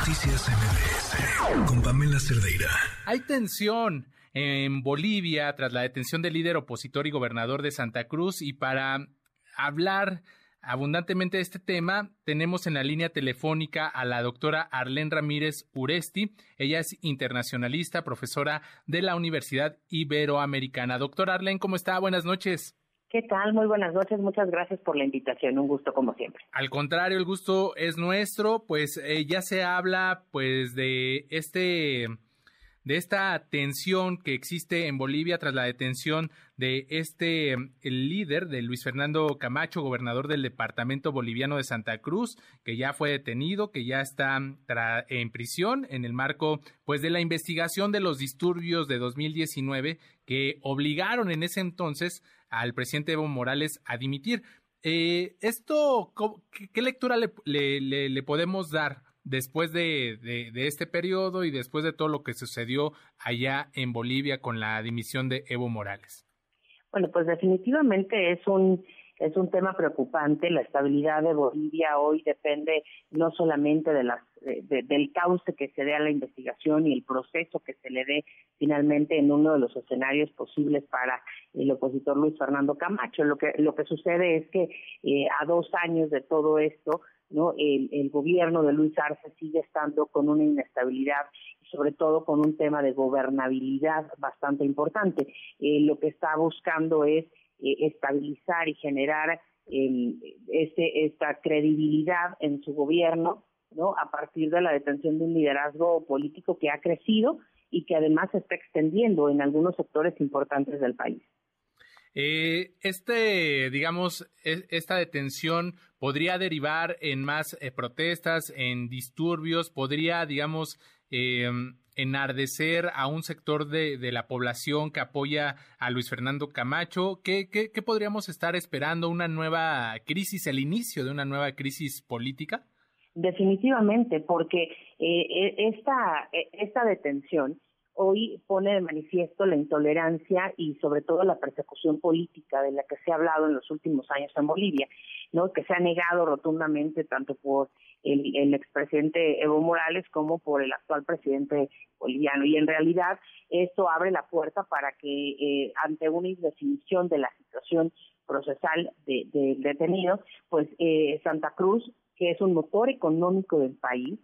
Noticias MBS con Pamela Cerdeira. Hay tensión en Bolivia tras la detención del líder opositor y gobernador de Santa Cruz y para hablar abundantemente de este tema, tenemos en la línea telefónica a la doctora Arlén Ramírez Uresti. Ella es internacionalista, profesora de la Universidad Iberoamericana. Doctora Arlén, ¿cómo está? Buenas noches. ¿Qué tal? Muy buenas noches. Muchas gracias por la invitación. Un gusto como siempre. Al contrario, el gusto es nuestro. Pues eh, ya se habla pues de este de esta tensión que existe en Bolivia tras la detención de este el líder de Luis Fernando Camacho, gobernador del departamento boliviano de Santa Cruz, que ya fue detenido, que ya está en prisión en el marco pues de la investigación de los disturbios de 2019 que obligaron en ese entonces al presidente Evo Morales a dimitir. Eh, esto, ¿qué, lectura le, le podemos dar después de, de, este periodo y después de todo lo que sucedió allá en Bolivia con la dimisión de Evo Morales? Bueno, pues definitivamente es un es un tema preocupante. La estabilidad de Bolivia hoy depende no solamente de las del cauce que se dé a la investigación y el proceso que se le dé finalmente en uno de los escenarios posibles para el opositor Luis Fernando Camacho. Lo que lo que sucede es que eh, a dos años de todo esto ¿no? El, gobierno de Luis Arce sigue estando con una inestabilidad y sobre todo con un tema de gobernabilidad bastante importante. Eh, lo que está buscando es eh, estabilizar y generar este, esta credibilidad en su gobierno, ¿no? A partir de la detención de un liderazgo político que ha crecido y que además se está extendiendo en algunos sectores importantes del país. Eh, este, digamos, e, esta detención podría derivar en más eh, protestas, en disturbios, podría, digamos, em, enardecer a un sector de, la población que apoya a Luis Fernando Camacho. ¿Qué, qué, podríamos estar esperando? ¿Una nueva crisis, el inicio de una nueva crisis política? Definitivamente, porque eh, e, esta, e, esta detención hoy pone de manifiesto la intolerancia y sobre todo la persecución política de la que se ha hablado en los últimos años en Bolivia, ¿no? que se ha negado rotundamente tanto por el, el expresidente Evo Morales como por el actual presidente boliviano. Y en realidad esto abre la puerta para que eh, ante una indefinición de la situación procesal del de, detenido, pues eh, Santa Cruz, que es un motor económico del país,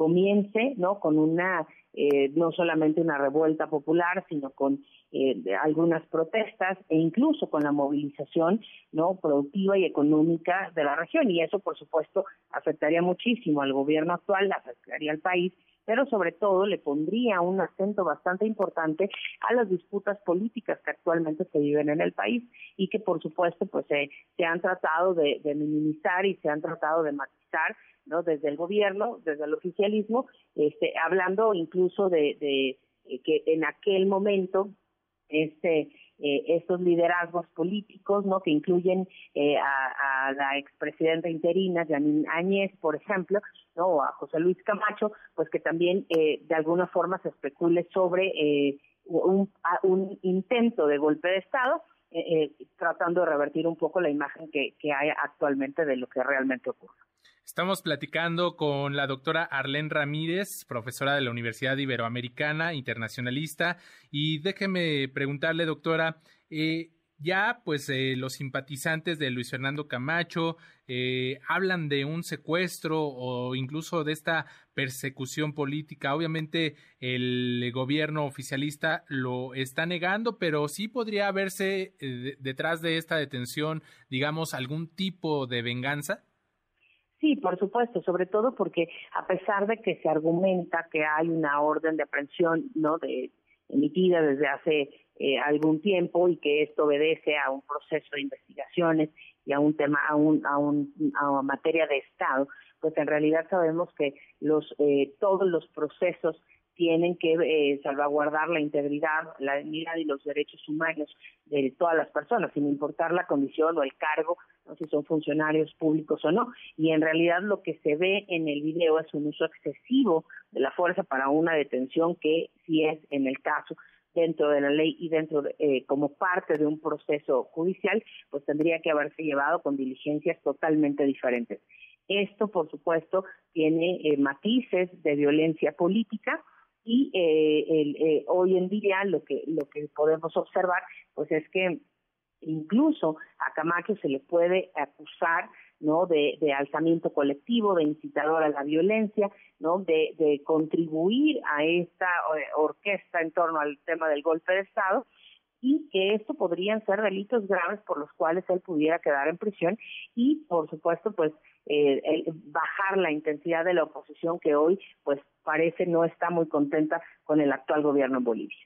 comience no con una eh, no solamente una revuelta popular sino con eh, algunas protestas e incluso con la movilización no productiva y económica de la región. Y eso por supuesto afectaría muchísimo al gobierno actual afectaría al país pero sobre todo le pondría un acento bastante importante a las disputas políticas que actualmente se viven en el país y que por supuesto pues se han tratado de, minimizar y se han tratado de ¿no? Desde el gobierno, desde el oficialismo, este, hablando incluso de, de eh, que en aquel momento este eh, estos liderazgos políticos, ¿no? Que incluyen eh, a, a, la expresidenta interina, Janine Áñez, por ejemplo. O a José Luis Camacho, pues que también eh, de alguna forma se especule sobre eh, un, un intento de golpe de Estado, eh, tratando de revertir un poco la imagen que, que hay actualmente de lo que realmente ocurre. Estamos platicando con la doctora Arlén Ramírez, profesora de la Universidad Iberoamericana, internacionalista, y déjeme preguntarle, doctora, eh, ya pues eh, los simpatizantes de Luis Fernando Camacho eh, hablan de un secuestro o incluso de esta persecución política. Obviamente el gobierno oficialista lo está negando, pero sí podría verse detrás de esta detención, digamos, algún tipo de venganza. Sí, por supuesto, sobre todo porque a pesar de que se argumenta que hay una orden de aprehensión, ¿no? De emitida desde hace eh, algún tiempo y que esto obedece a un proceso de investigaciones y a un tema, a un, a un, a materia de Estado, pues en realidad sabemos que los eh, todos los procesos tienen que eh, salvaguardar la integridad, la dignidad y los derechos humanos de todas las personas, sin importar la condición o el cargo, no si son funcionarios públicos o no. Y en realidad lo que se ve en el video es un uso excesivo de la fuerza para una detención que si es en el caso dentro de la ley y dentro de, eh, como parte de un proceso judicial, pues tendría que haberse llevado con diligencias totalmente diferentes. Esto, por supuesto, tiene eh, matices de violencia política y eh, el, eh, hoy en día lo que lo que podemos observar pues es que incluso a Camacho se le puede acusar no de, de alzamiento colectivo de incitador a la violencia no de, de contribuir a esta orquesta en torno al tema del golpe de estado y que esto podrían ser delitos graves por los cuales él pudiera quedar en prisión y por supuesto pues eh, bajar la intensidad de la oposición que hoy pues parece no está muy contenta con el actual gobierno en Bolivia.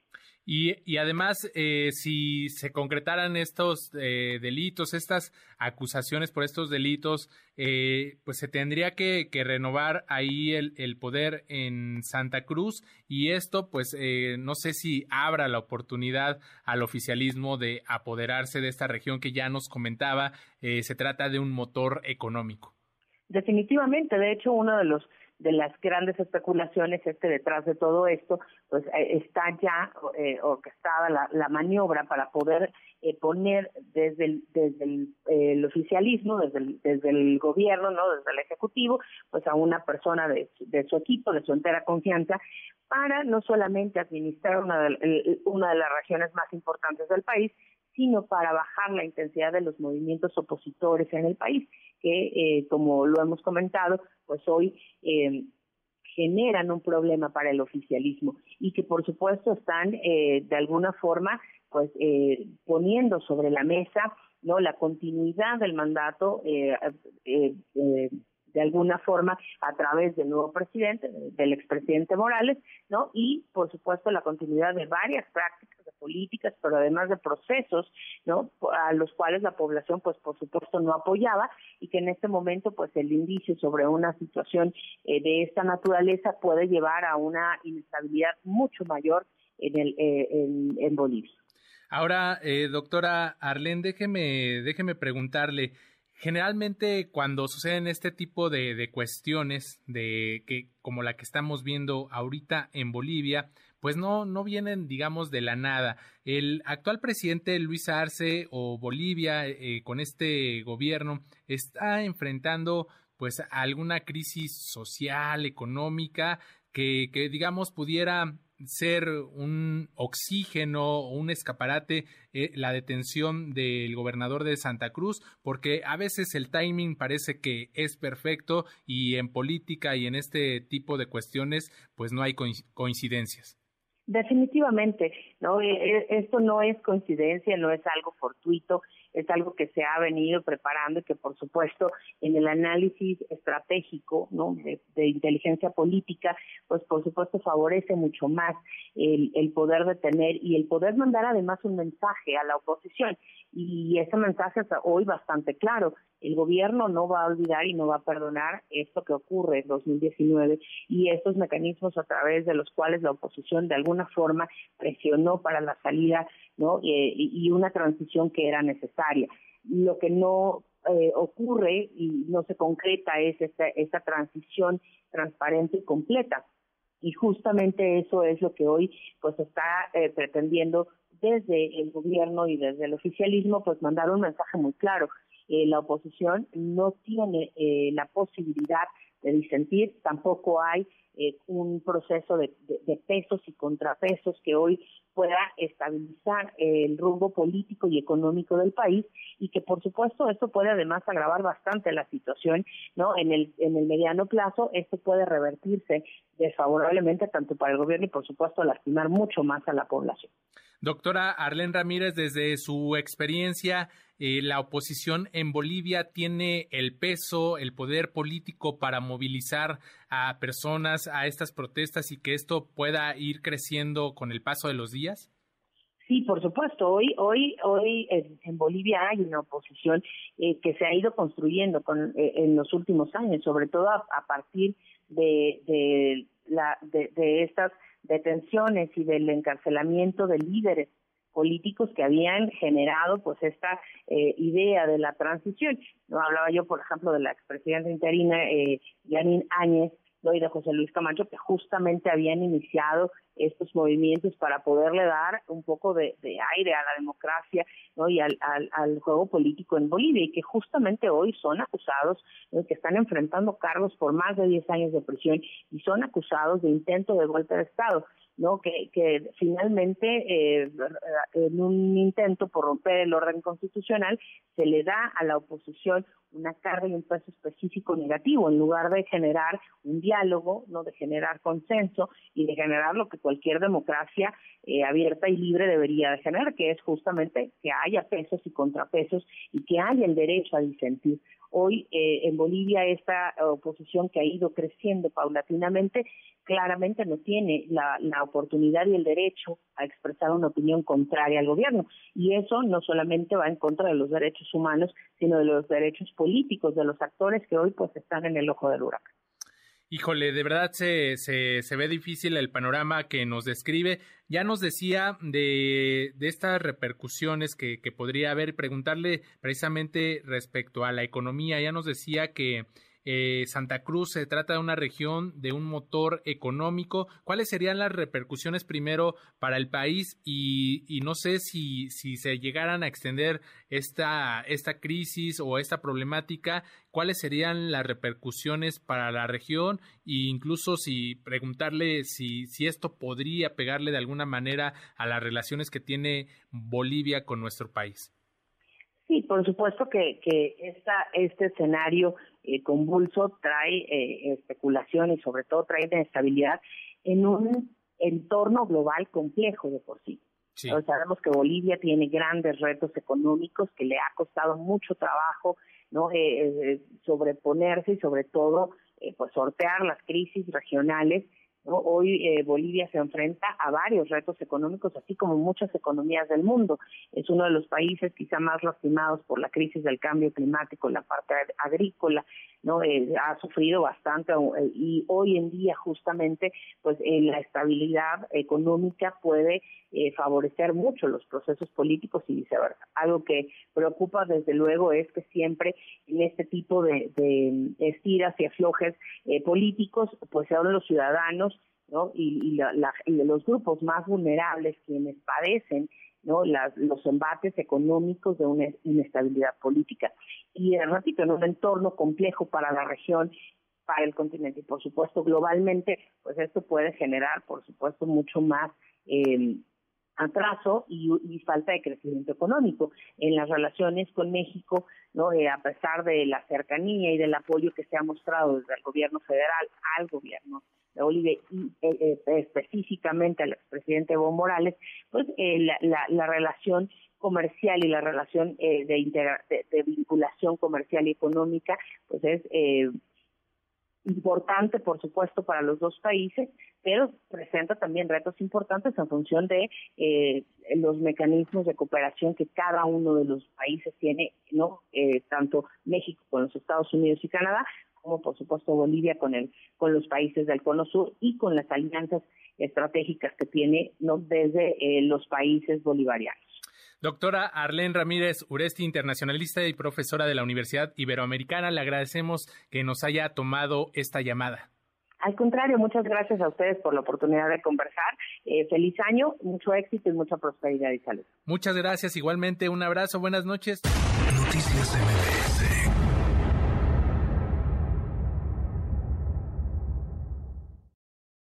Y, y además, eh, si se concretaran estos eh, delitos, estas acusaciones por estos delitos, eh, pues se tendría que, que renovar ahí el, el, poder en Santa Cruz y esto, pues eh, no sé si abra la oportunidad al oficialismo de apoderarse de esta región que ya nos comentaba, eh, se trata de un motor económico. Definitivamente, de hecho, uno de los de las grandes especulaciones este detrás de todo esto, pues eh, está ya eh, orquestada la, la, maniobra para poder eh, poner desde el, desde el, eh, el oficialismo, desde el, desde el gobierno, no, desde el ejecutivo, pues a una persona de, de su equipo, de su entera confianza, para no solamente administrar una de, una de las regiones más importantes del país, sino para bajar la intensidad de los movimientos opositores en el país, que, eh, como lo hemos comentado, pues hoy eh, generan un problema para el oficialismo y que, por supuesto, están eh, de alguna forma pues eh, poniendo sobre la mesa no la continuidad del mandato eh, eh, eh de alguna forma a través del nuevo presidente, del expresidente Morales, ¿no? Y por supuesto la continuidad de varias prácticas políticas, pero además de procesos, ¿no? A los cuales la población pues por supuesto no apoyaba y que en este momento pues el indicio sobre una situación eh, de esta naturaleza puede llevar a una inestabilidad mucho mayor en el eh, en, en Bolivia. Ahora, eh, doctora Arlén, déjeme, déjeme preguntarle, generalmente cuando suceden este tipo de, de, cuestiones de que como la que estamos viendo ahorita en Bolivia pues no no vienen digamos de la nada el actual presidente Luis Arce o Bolivia eh, con este gobierno está enfrentando pues alguna crisis social económica que, que digamos pudiera ser un oxígeno o un escaparate eh, la detención del gobernador de Santa Cruz, porque a veces el timing parece que es perfecto y en política y en este tipo de cuestiones pues no hay coincidencias. Definitivamente, no, e, e, esto no es coincidencia, no es algo fortuito, es algo que se ha venido preparando y que por supuesto en el análisis estratégico, ¿no? de, de inteligencia política, pues por supuesto favorece mucho más el, el poder detener y el poder mandar además un mensaje a la oposición y ese mensaje es hoy bastante claro. El gobierno no va a olvidar y no va a perdonar esto que ocurre en 2019 y estos mecanismos a través de los cuales la oposición de alguna forma presionó para la salida no y, y una transición que era necesaria. Lo que no eh, ocurre y no se concreta es esta, esta transición transparente y completa y justamente eso es lo que hoy pues está eh, pretendiendo desde el gobierno y desde el oficialismo, pues mandar un mensaje muy claro. Eh, la oposición no tiene eh, la posibilidad de disentir, tampoco hay eh, un proceso de, pesos y contrapesos que hoy pueda estabilizar el rumbo político y económico del país y que por supuesto esto puede además agravar bastante la situación no en el en el mediano plazo esto puede revertirse desfavorablemente tanto para el gobierno y por supuesto lastimar mucho más a la población. Doctora Arlén Ramírez, desde su experiencia, eh, la oposición en Bolivia tiene el peso, el poder político para movilizar a personas a estas protestas y que esto pueda ir creciendo con el paso de los días. Sí, por supuesto. Hoy, hoy, hoy en, Bolivia hay una oposición eh, que se ha ido construyendo con, eh, en los últimos años, sobre todo a, a partir de, de, la, de, de estas detenciones y del encarcelamiento de líderes políticos que habían generado pues esta eh, idea de la transición. No hablaba yo, por ejemplo, de la expresidenta interina eh, Yanin Áñez, y de José Luis Camacho, que justamente habían iniciado estos movimientos para poderle dar un poco de, aire a la democracia ¿no? y al, al, juego político en Bolivia y que justamente hoy son acusados, que están enfrentando cargos por más de 10 años de prisión y son acusados de intento de golpe de Estado. ¿no? Que, que finalmente, eh, en un intento por romper el orden constitucional, se le da a la oposición una carga y un peso específico negativo, en lugar de generar un diálogo, no de generar consenso y de generar lo que cualquier democracia eh, abierta y libre debería de generar, que es justamente que haya pesos y contrapesos y que haya el derecho a disentir. Hoy eh, en Bolivia esta oposición que ha ido creciendo paulatinamente claramente no tiene la, oportunidad y el derecho a expresar una opinión contraria al gobierno. Y eso no solamente va en contra de los derechos humanos, sino de los derechos políticos de los actores que hoy pues están en el ojo del huracán. Híjole, de verdad se, se, se, ve difícil el panorama que nos describe. Ya nos decía de, de estas repercusiones que, que podría haber. Preguntarle precisamente respecto a la economía. Ya nos decía que eh, Santa Cruz se trata de una región de un motor económico. ¿Cuáles serían las repercusiones primero para el país? Y, y no sé si, si se llegaran a extender esta, esta crisis o esta problemática, ¿cuáles serían las repercusiones para la región? E incluso si preguntarle si, si esto podría pegarle de alguna manera a las relaciones que tiene Bolivia con nuestro país. Sí, por supuesto que, que este escenario eh, convulso trae eh, especulación y sobre todo trae inestabilidad en un entorno global complejo de por sí. sabemos que Bolivia tiene grandes retos económicos que le ha costado mucho trabajo no eh, sobreponerse y sobre todo pues sortear las crisis regionales Hoy eh, Bolivia se enfrenta a varios retos económicos, así como muchas economías del mundo. Es uno de los países quizá más lastimados por la crisis del cambio climático la parte agrícola, ¿no? Eh, ha sufrido bastante eh, y hoy en día justamente pues la estabilidad económica puede favorecer mucho los procesos políticos y viceversa. Algo que preocupa desde luego es que siempre en este tipo de, estiras y aflojes políticos pues sean los ciudadanos y, los grupos más vulnerables quienes padecen ¿no? los embates económicos de una inestabilidad política. Y, repito, en un entorno complejo para la región, para el continente y, por supuesto, globalmente, pues esto puede generar, por supuesto, mucho más eh, atraso y, falta de crecimiento económico en las relaciones con México, no eh, a pesar de la cercanía y del apoyo que se ha mostrado desde el gobierno federal al gobierno Bolivia y eh, eh, específicamente al expresidente Evo Morales, pues la, la, relación comercial y la relación de, de, vinculación comercial y económica, pues es importante, por supuesto, para los dos países, pero presenta también retos importantes en función de eh, los mecanismos de cooperación que cada uno de los países tiene, no eh, tanto México con los Estados Unidos y Canadá, como por supuesto Bolivia con el con los países del Cono Sur y con las alianzas estratégicas que tiene no desde eh, los países bolivarianos. Doctora Arlene Ramírez Uresti, internacionalista y profesora de la Universidad Iberoamericana, le agradecemos que nos haya tomado esta llamada. Al contrario, muchas gracias a ustedes por la oportunidad de conversar. Eh, feliz año, mucho éxito y mucha prosperidad y salud. Muchas gracias, igualmente un abrazo, buenas noches. Noticias MBS